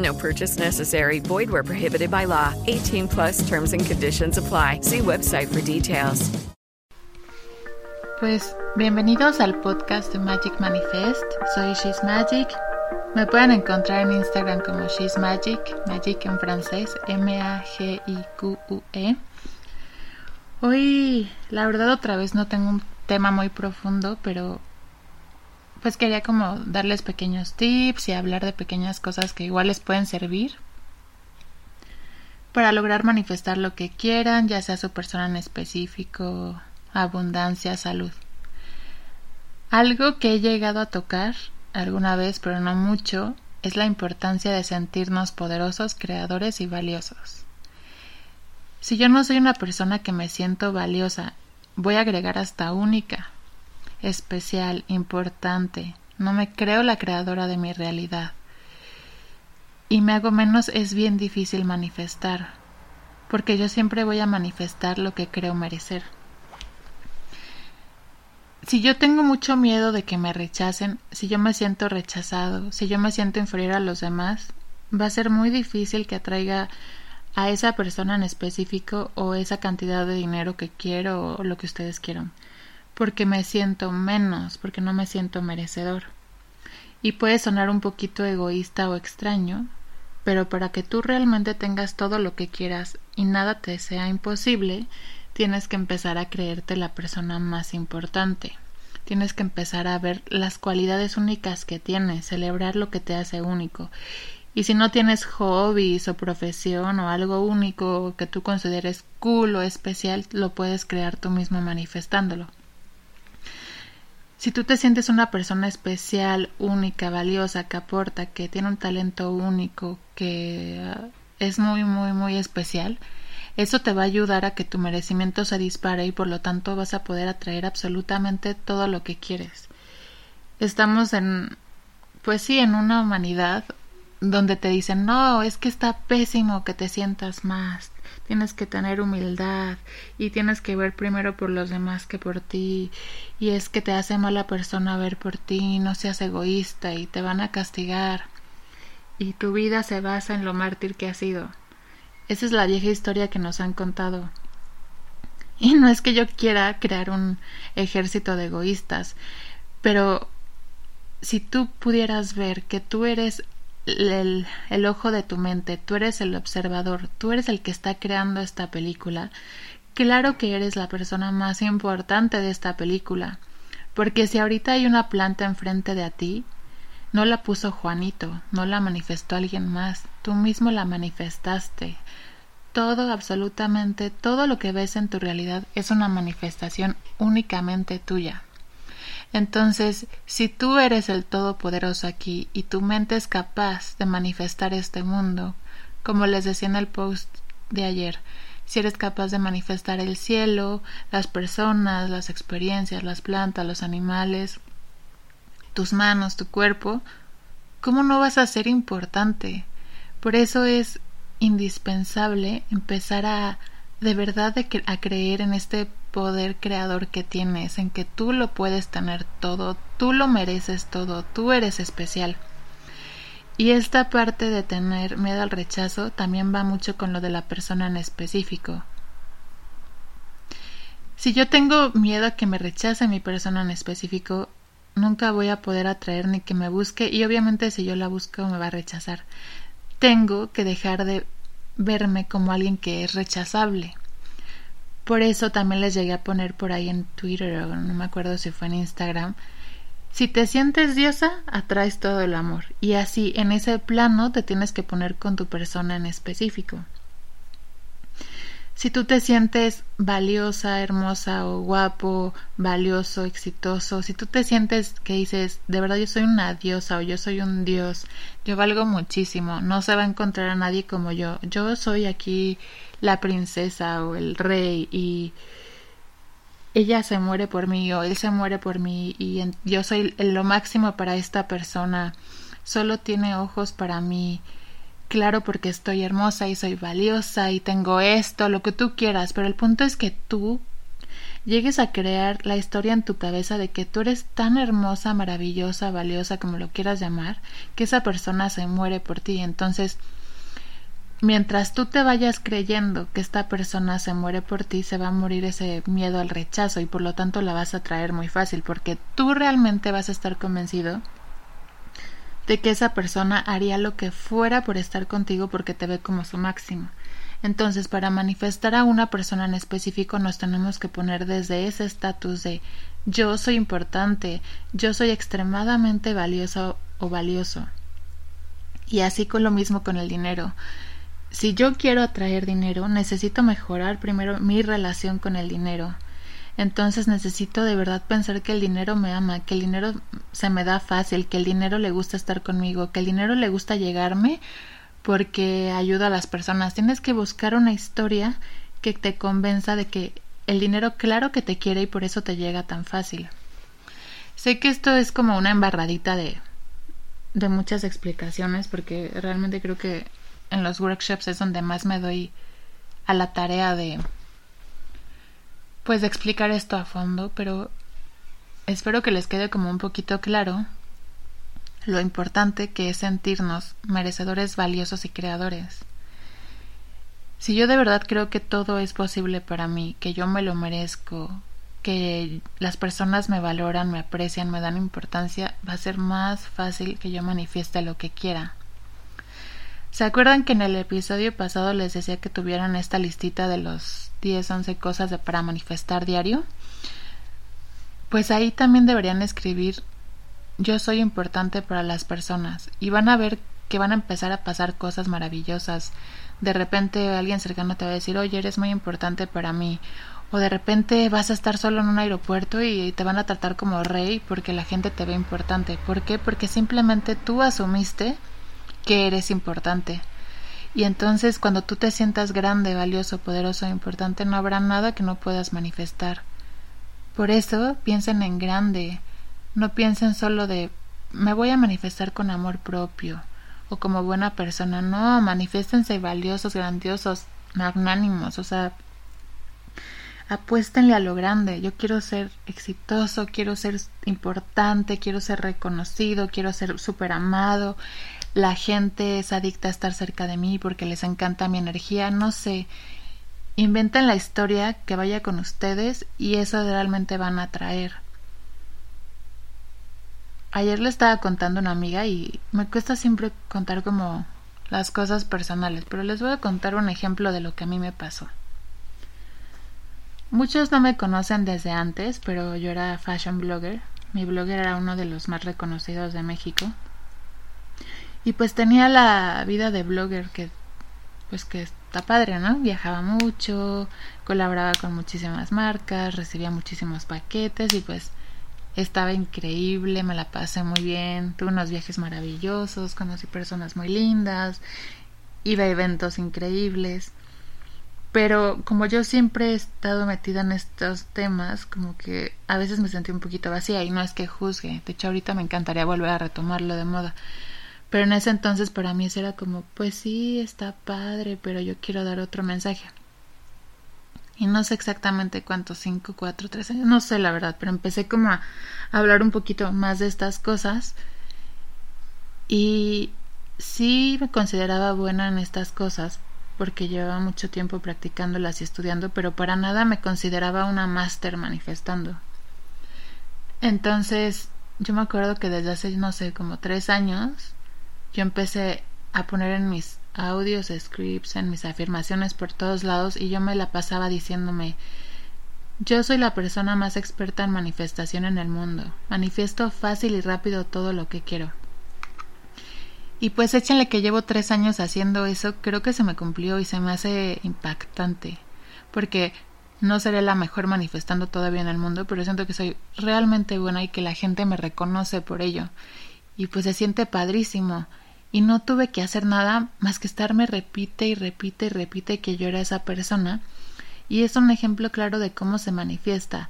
No purchase necessary. Void where prohibited by law. 18 plus terms and conditions apply. See website for details. Pues bienvenidos al podcast de Magic Manifest. Soy She's Magic. Me pueden encontrar en Instagram como She's Magic, Magic en francés, M-A-G-I-Q-U-E. Hoy, la verdad, otra vez no tengo un tema muy profundo, pero pues quería como darles pequeños tips y hablar de pequeñas cosas que igual les pueden servir para lograr manifestar lo que quieran, ya sea su persona en específico, abundancia, salud. Algo que he llegado a tocar alguna vez, pero no mucho, es la importancia de sentirnos poderosos, creadores y valiosos. Si yo no soy una persona que me siento valiosa, voy a agregar hasta única, especial, importante. No me creo la creadora de mi realidad. Y me hago menos es bien difícil manifestar, porque yo siempre voy a manifestar lo que creo merecer. Si yo tengo mucho miedo de que me rechacen, si yo me siento rechazado, si yo me siento inferior a los demás, va a ser muy difícil que atraiga a esa persona en específico o esa cantidad de dinero que quiero o lo que ustedes quieran, porque me siento menos, porque no me siento merecedor. Y puede sonar un poquito egoísta o extraño, pero para que tú realmente tengas todo lo que quieras y nada te sea imposible, tienes que empezar a creerte la persona más importante. Tienes que empezar a ver las cualidades únicas que tienes, celebrar lo que te hace único. Y si no tienes hobbies o profesión o algo único que tú consideres cool o especial, lo puedes crear tú mismo manifestándolo. Si tú te sientes una persona especial, única, valiosa, que aporta, que tiene un talento único, que es muy, muy, muy especial, eso te va a ayudar a que tu merecimiento se dispare y por lo tanto vas a poder atraer absolutamente todo lo que quieres. Estamos en, pues sí, en una humanidad donde te dicen, no, es que está pésimo que te sientas más, tienes que tener humildad y tienes que ver primero por los demás que por ti y es que te hace mala persona ver por ti, no seas egoísta y te van a castigar y tu vida se basa en lo mártir que has sido. Esa es la vieja historia que nos han contado. Y no es que yo quiera crear un ejército de egoístas, pero si tú pudieras ver que tú eres el, ojo de tu mente, tú eres el observador, tú eres el que está creando esta película, claro que eres la persona más importante de esta película, porque si ahorita hay una planta enfrente de ti, no la puso Juanito, no la manifestó alguien más, tú mismo la manifestaste. Todo, absolutamente todo lo que ves en tu realidad es una manifestación únicamente tuya. Entonces, si tú eres el Todopoderoso aquí y tu mente es capaz de manifestar este mundo, como les decía en el post de ayer, si eres capaz de manifestar el cielo, las personas, las experiencias, las plantas, los animales, tus manos, tu cuerpo, ¿cómo no vas a ser importante? Por eso es indispensable empezar a de verdad a creer en este poder creador que tienes, en que tú lo puedes tener todo, tú lo mereces todo, tú eres especial. Y esta parte de tener miedo al rechazo también va mucho con lo de la persona en específico. Si yo tengo miedo a que me rechace mi persona en específico, nunca voy a poder atraer ni que me busque y obviamente si yo la busco me va a rechazar. Tengo que dejar de verme como alguien que es rechazable. Por eso también les llegué a poner por ahí en Twitter o no me acuerdo si fue en Instagram. Si te sientes diosa, atraes todo el amor. Y así, en ese plano, te tienes que poner con tu persona en específico. Si tú te sientes valiosa, hermosa o guapo, valioso, exitoso, si tú te sientes que dices, de verdad yo soy una diosa o yo soy un dios, yo valgo muchísimo, no se va a encontrar a nadie como yo, yo soy aquí la princesa o el rey y ella se muere por mí o él se muere por mí y yo soy lo máximo para esta persona, solo tiene ojos para mí claro porque estoy hermosa y soy valiosa y tengo esto, lo que tú quieras, pero el punto es que tú llegues a crear la historia en tu cabeza de que tú eres tan hermosa, maravillosa, valiosa, como lo quieras llamar, que esa persona se muere por ti. Entonces, mientras tú te vayas creyendo que esta persona se muere por ti, se va a morir ese miedo al rechazo y por lo tanto la vas a traer muy fácil porque tú realmente vas a estar convencido de que esa persona haría lo que fuera por estar contigo porque te ve como su máximo. Entonces, para manifestar a una persona en específico nos tenemos que poner desde ese estatus de yo soy importante, yo soy extremadamente valioso o valioso. Y así con lo mismo con el dinero. Si yo quiero atraer dinero, necesito mejorar primero mi relación con el dinero entonces necesito de verdad pensar que el dinero me ama, que el dinero se me da fácil, que el dinero le gusta estar conmigo, que el dinero le gusta llegarme porque ayuda a las personas. Tienes que buscar una historia que te convenza de que el dinero claro que te quiere y por eso te llega tan fácil. Sé que esto es como una embarradita de, de muchas explicaciones porque realmente creo que en los workshops es donde más me doy a la tarea de pues de explicar esto a fondo, pero espero que les quede como un poquito claro lo importante que es sentirnos merecedores valiosos y creadores. Si yo de verdad creo que todo es posible para mí, que yo me lo merezco, que las personas me valoran, me aprecian, me dan importancia, va a ser más fácil que yo manifieste lo que quiera. ¿Se acuerdan que en el episodio pasado les decía que tuvieran esta listita de los 10, 11 cosas de, para manifestar diario? Pues ahí también deberían escribir yo soy importante para las personas y van a ver que van a empezar a pasar cosas maravillosas. De repente alguien cercano te va a decir, oye, eres muy importante para mí. O de repente vas a estar solo en un aeropuerto y te van a tratar como rey porque la gente te ve importante. ¿Por qué? Porque simplemente tú asumiste que eres importante. Y entonces cuando tú te sientas grande, valioso, poderoso e importante, no habrá nada que no puedas manifestar. Por eso piensen en grande, no piensen solo de me voy a manifestar con amor propio o como buena persona, no, manifiestense valiosos, grandiosos, magnánimos, o sea, apuéstenle a lo grande. Yo quiero ser exitoso, quiero ser importante, quiero ser reconocido, quiero ser super amado, la gente es adicta a estar cerca de mí porque les encanta mi energía, no sé. Inventen la historia que vaya con ustedes y eso realmente van a atraer. Ayer le estaba contando a una amiga y me cuesta siempre contar como las cosas personales, pero les voy a contar un ejemplo de lo que a mí me pasó. Muchos no me conocen desde antes, pero yo era fashion blogger. Mi blogger era uno de los más reconocidos de México. Y pues tenía la vida de blogger que pues que está padre, ¿no? Viajaba mucho, colaboraba con muchísimas marcas, recibía muchísimos paquetes y pues estaba increíble, me la pasé muy bien, tuve unos viajes maravillosos, conocí personas muy lindas, iba a eventos increíbles. Pero como yo siempre he estado metida en estos temas, como que a veces me sentí un poquito vacía y no es que juzgue. De hecho, ahorita me encantaría volver a retomarlo de moda. Pero en ese entonces para mí era como, pues sí, está padre, pero yo quiero dar otro mensaje. y no sé exactamente cuántos, cinco, cuatro, tres años, no sé la verdad, pero empecé como a hablar un poquito más de estas cosas y sí me consideraba buena en estas cosas porque llevaba mucho tiempo practicándolas y estudiando, pero para nada me consideraba una máster manifestando. Entonces, yo me acuerdo que desde hace, no sé, como tres años, yo empecé a poner en mis audios, scripts, en mis afirmaciones por todos lados y yo me la pasaba diciéndome yo soy la persona más experta en manifestación en el mundo. Manifiesto fácil y rápido todo lo que quiero. Y pues échenle que llevo tres años haciendo eso, creo que se me cumplió y se me hace impactante. Porque no seré la mejor manifestando todavía en el mundo, pero siento que soy realmente buena y que la gente me reconoce por ello. Y pues se siente padrísimo y no tuve que hacer nada más que estarme repite y repite y repite que yo era esa persona y es un ejemplo claro de cómo se manifiesta.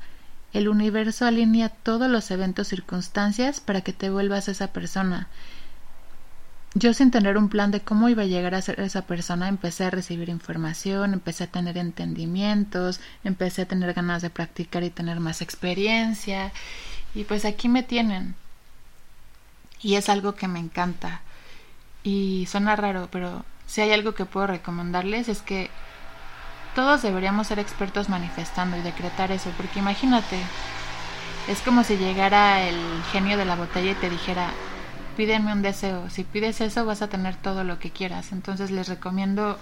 El universo alinea todos los eventos circunstancias para que te vuelvas esa persona. Yo sin tener un plan de cómo iba a llegar a ser esa persona, empecé a recibir información, empecé a tener entendimientos, empecé a tener ganas de practicar y tener más experiencia. Y pues aquí me tienen. Y es algo que me encanta. Y suena raro, pero si hay algo que puedo recomendarles es que todos deberíamos ser expertos manifestando y decretar eso, porque imagínate, es como si llegara el genio de la botella y te dijera, pídeme un deseo, si pides eso vas a tener todo lo que quieras, entonces les recomiendo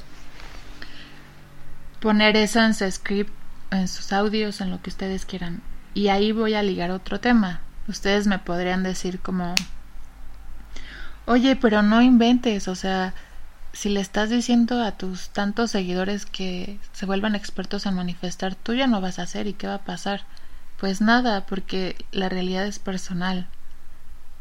poner eso en su script, en sus audios, en lo que ustedes quieran. Y ahí voy a ligar otro tema. Ustedes me podrían decir como, Oye, pero no inventes, o sea, si le estás diciendo a tus tantos seguidores que se vuelvan expertos en manifestar, tú ya no vas a hacer y qué va a pasar. Pues nada, porque la realidad es personal.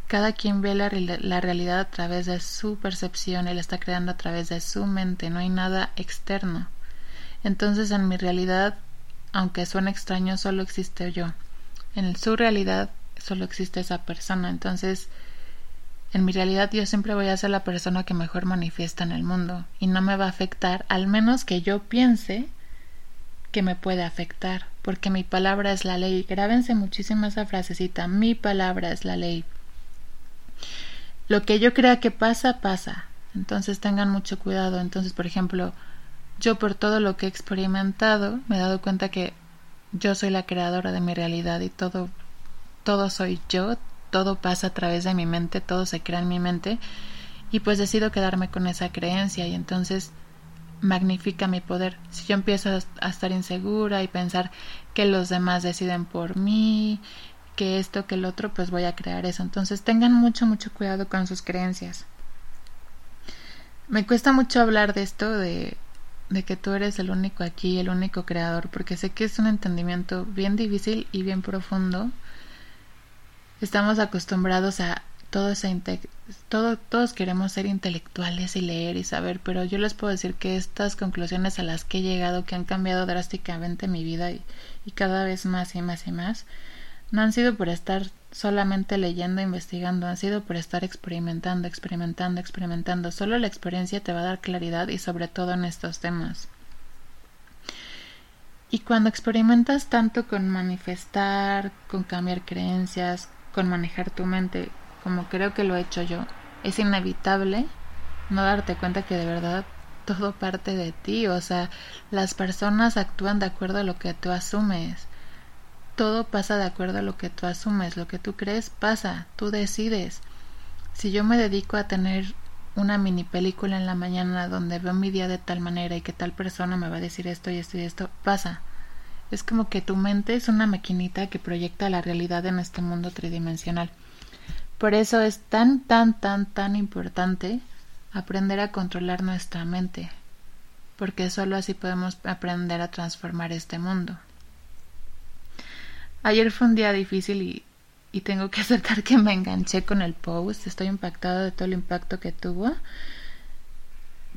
Cada quien ve la, la, realidad a través de su percepción y la está creando a través de su mente, no hay nada externo. Entonces en mi realidad, aunque suene extraño, solo existe yo. En su realidad solo existe esa persona. Entonces, en mi realidad yo siempre voy a ser la persona que mejor manifiesta en el mundo y no me va a afectar al menos que yo piense que me puede afectar, porque mi palabra es la ley. Grábense muchísimo esa frasecita, mi palabra es la ley. Lo que yo crea que pasa, pasa. Entonces tengan mucho cuidado. Entonces, por ejemplo, yo por todo lo que he experimentado me he dado cuenta que yo soy la creadora de mi realidad y todo todo soy yo, todo pasa a través de mi mente, todo se crea en mi mente y pues decido quedarme con esa creencia y entonces magnifica mi poder. Si yo empiezo a estar insegura y pensar que los demás deciden por mí, que esto, que el otro, pues voy a crear eso. Entonces tengan mucho, mucho cuidado con sus creencias. Me cuesta mucho hablar de esto, de, de que tú eres el único aquí, el único creador, porque sé que es un entendimiento bien difícil y bien profundo Estamos acostumbrados a todo ese todo, todos queremos ser intelectuales y leer y saber, pero yo les puedo decir que estas conclusiones a las que he llegado, que han cambiado drásticamente mi vida y, y cada vez más y más y más, no han sido por estar solamente leyendo e investigando, han sido por estar experimentando, experimentando, experimentando. Solo la experiencia te va a dar claridad y sobre todo en estos temas. Y cuando experimentas tanto con manifestar, con cambiar creencias, con manejar tu mente, como creo que lo he hecho yo, es inevitable no darte cuenta que de verdad todo parte de ti, o sea, las personas actúan de acuerdo a lo que tú asumes. Todo pasa de acuerdo a lo que tú asumes, lo que tú crees pasa, tú decides. Si yo me dedico a tener una mini película en la mañana donde veo mi día de tal manera y que tal persona me va a decir esto y esto y esto, pasa. Es como que tu mente es una maquinita que proyecta la realidad en este mundo tridimensional. Por eso es tan, tan, tan, tan importante aprender a controlar nuestra mente, porque solo así podemos aprender a transformar este mundo. Ayer fue un día difícil y, y tengo que aceptar que me enganché con el post, estoy impactado de todo el impacto que tuvo,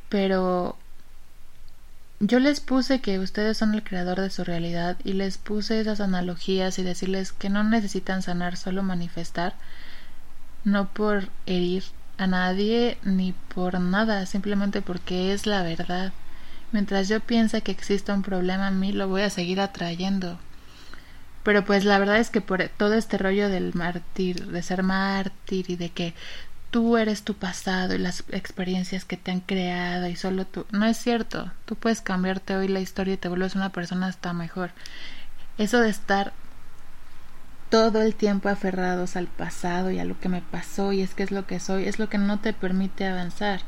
pero yo les puse que ustedes son el creador de su realidad y les puse esas analogías y decirles que no necesitan sanar, solo manifestar, no por herir a nadie ni por nada, simplemente porque es la verdad. Mientras yo piense que existe un problema en mí, lo voy a seguir atrayendo. Pero pues la verdad es que por todo este rollo del mártir, de ser mártir y de que tú eres tu pasado y las experiencias que te han creado y solo tú, no es cierto. Tú puedes cambiarte hoy la historia y te vuelves una persona hasta mejor. Eso de estar todo el tiempo aferrados al pasado y a lo que me pasó y es que es lo que soy, es lo que no te permite avanzar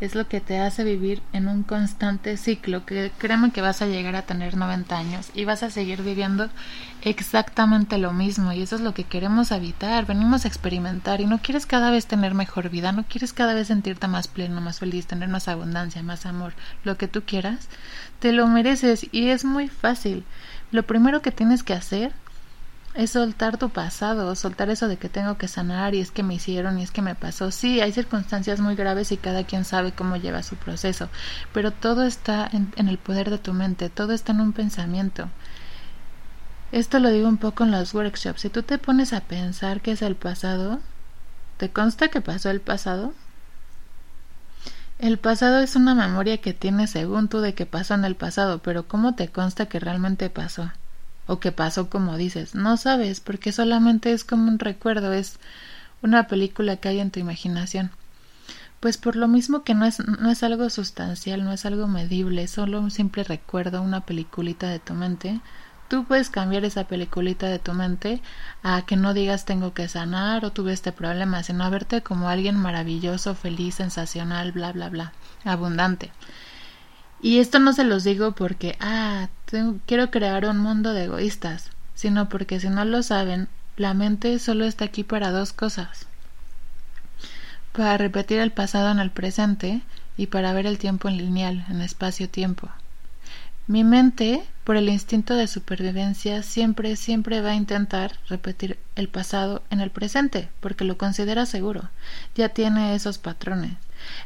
es lo que te hace vivir en un constante ciclo que créeme que vas a llegar a tener 90 años y vas a seguir viviendo exactamente lo mismo y eso es lo que queremos evitar, venimos a experimentar y no quieres cada vez tener mejor vida, no quieres cada vez sentirte más pleno, más feliz, tener más abundancia, más amor, lo que tú quieras, te lo mereces y es muy fácil. Lo primero que tienes que hacer es soltar tu pasado, soltar eso de que tengo que sanar y es que me hicieron y es que me pasó. Sí, hay circunstancias muy graves y cada quien sabe cómo lleva su proceso, pero todo está en, el poder de tu mente, todo está en un pensamiento. Esto lo digo un poco en los workshops. Si tú te pones a pensar qué es el pasado, ¿te consta que pasó el pasado? El pasado es una memoria que tienes según tú de que pasó en el pasado, pero ¿cómo te consta que realmente pasó? O que pasó como dices. No sabes, porque solamente es como un recuerdo, es una película que hay en tu imaginación. Pues por lo mismo que no es, no es algo sustancial, no es algo medible, es solo un simple recuerdo, una peliculita de tu mente, tú puedes cambiar esa peliculita de tu mente a que no digas tengo que sanar o tuve este problema, sino a verte como alguien maravilloso, feliz, sensacional, bla, bla, bla, abundante. Y esto no se los digo porque, ah, quiero crear un mundo de egoístas, sino porque si no lo saben, la mente solo está aquí para dos cosas. Para repetir el pasado en el presente y para ver el tiempo en lineal, en espacio-tiempo. Mi mente, por el instinto de supervivencia, siempre, siempre va a intentar repetir el pasado en el presente, porque lo considera seguro. Ya tiene esos patrones.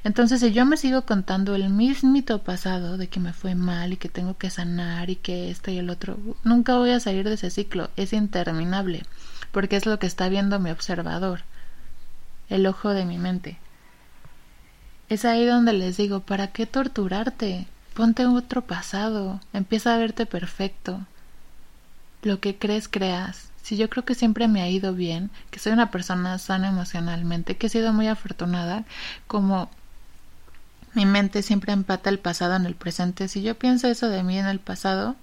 Entonces, si yo me sigo contando el mismito pasado de que me fue mal y que tengo que sanar y que esto y el otro, nunca voy a salir de ese ciclo, es interminable, porque es lo que está viendo mi observador, el ojo de mi mente. Es ahí donde les digo, ¿para qué torturarte? Ponte otro pasado, empieza a verte perfecto. Lo que crees, creas. Si yo creo que siempre me ha ido bien, que soy una persona sana emocionalmente, que he sido muy afortunada, como mi mente siempre empata el pasado en el presente, si yo pienso eso de mí en el pasado,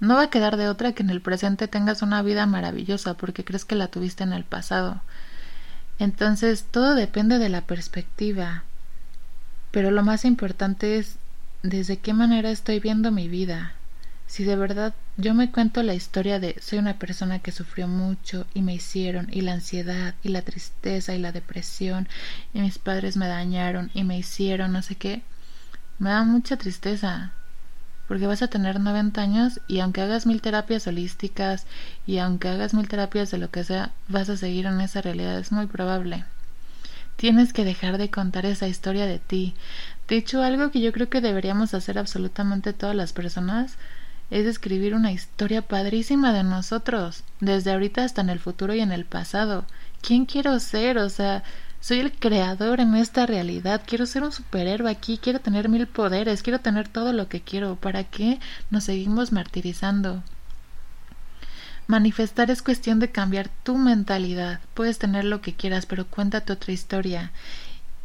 no va a quedar de otra que en el presente tengas una vida maravillosa porque crees que la tuviste en el pasado. Entonces, todo depende de la perspectiva. Pero lo más importante es desde qué manera estoy viendo mi vida. Si de verdad yo me cuento la historia de soy una persona que sufrió mucho y me hicieron y la ansiedad y la tristeza y la depresión y mis padres me dañaron y me hicieron no sé qué, me da mucha tristeza porque vas a tener 90 años y aunque hagas mil terapias holísticas y aunque hagas mil terapias de lo que sea, vas a seguir en esa realidad, es muy probable. Tienes que dejar de contar esa historia de ti. De hecho, algo que yo creo que deberíamos hacer absolutamente todas las personas es escribir una historia padrísima de nosotros, desde ahorita hasta en el futuro y en el pasado. ¿Quién quiero ser? O sea, soy el creador en esta realidad, quiero ser un superhéroe aquí, quiero tener mil poderes, quiero tener todo lo que quiero. ¿Para qué nos seguimos martirizando? Manifestar es cuestión de cambiar tu mentalidad. Puedes tener lo que quieras, pero cuéntate otra historia.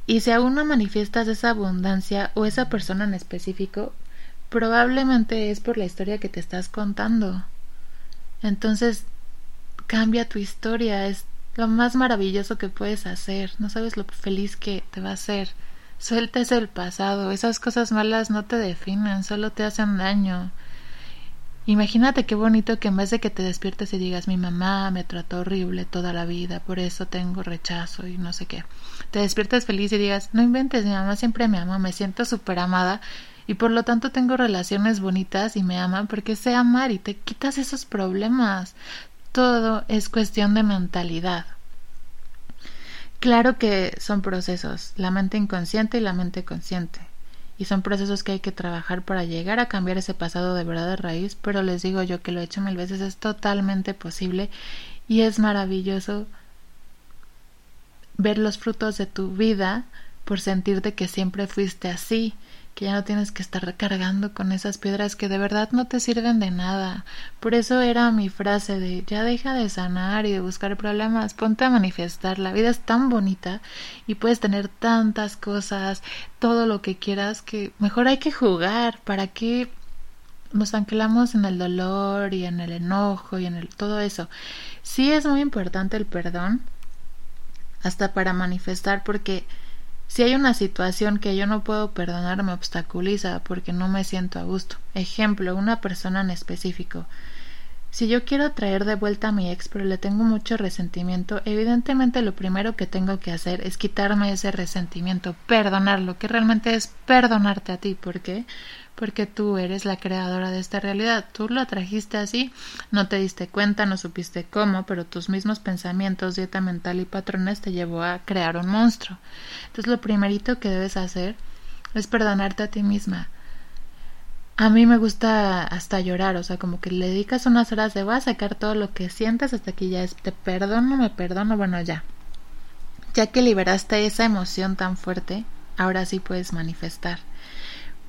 Y si aún no manifiestas esa abundancia o esa persona en específico, probablemente es por la historia que te estás contando. Entonces, cambia tu historia, es lo más maravilloso que puedes hacer, no sabes lo feliz que te va a hacer. Suelta el pasado, esas cosas malas no te definen, solo te hacen daño. Imagínate qué bonito que en vez de que te despiertes y digas mi mamá me trató horrible toda la vida, por eso tengo rechazo y no sé qué. Te despiertas feliz y digas no inventes, mi mamá siempre me ama, me siento súper amada y por lo tanto tengo relaciones bonitas y me aman porque sé amar y te quitas esos problemas. Todo es cuestión de mentalidad. Claro que son procesos, la mente inconsciente y la mente consciente. Y son procesos que hay que trabajar para llegar a cambiar ese pasado de verdad de raíz, pero les digo yo que lo he hecho mil veces, es totalmente posible y es maravilloso ver los frutos de tu vida por sentirte que siempre fuiste así que ya no tienes que estar recargando con esas piedras que de verdad no te sirven de nada. Por eso era mi frase de ya deja de sanar y de buscar problemas, ponte a manifestar. La vida es tan bonita y puedes tener tantas cosas, todo lo que quieras, que mejor hay que jugar. ¿Para qué nos anclamos en el dolor y en el enojo y en el, todo eso? Sí es muy importante el perdón, hasta para manifestar, porque si hay una situación que yo no puedo perdonar, me obstaculiza porque no me siento a gusto. Ejemplo, una persona en específico. Si yo quiero traer de vuelta a mi ex pero le tengo mucho resentimiento, evidentemente lo primero que tengo que hacer es quitarme ese resentimiento, perdonarlo, que realmente es perdonarte a ti. ¿Por qué? Porque tú eres la creadora de esta realidad. Tú lo trajiste así, no te diste cuenta, no supiste cómo, pero tus mismos pensamientos, dieta mental y patrones te llevó a crear un monstruo. Entonces lo primerito que debes hacer es perdonarte a ti misma. A mí me gusta hasta llorar, o sea, como que le dedicas unas horas de voy a sacar todo lo que sientes hasta que ya es te perdono, me perdono, bueno, ya. Ya que liberaste esa emoción tan fuerte, ahora sí puedes manifestar.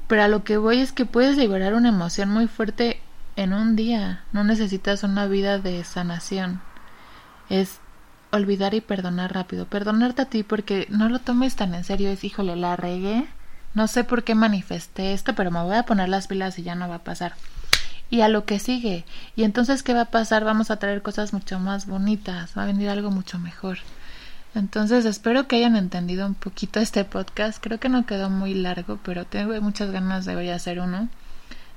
Pero a lo que voy es que puedes liberar una emoción muy fuerte en un día. No necesitas una vida de sanación. Es olvidar y perdonar rápido. Perdonarte a ti porque no lo tomes tan en serio. Es, híjole, la regué. No sé por qué manifesté esto, pero me voy a poner las pilas y ya no va a pasar. Y a lo que sigue. Y entonces, ¿qué va a pasar? Vamos a traer cosas mucho más bonitas. Va a venir algo mucho mejor. Entonces espero que hayan entendido un poquito este podcast. Creo que no quedó muy largo, pero tengo muchas ganas de hoy hacer uno,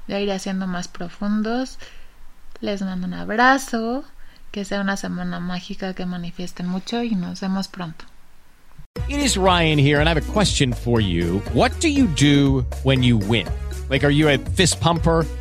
de ir haciendo más profundos. Les mando un abrazo, que sea una semana mágica, que manifiesten mucho y nos vemos pronto. It is Ryan here and I have a question for you. What do you do when you win? Like, are you a fist pumper?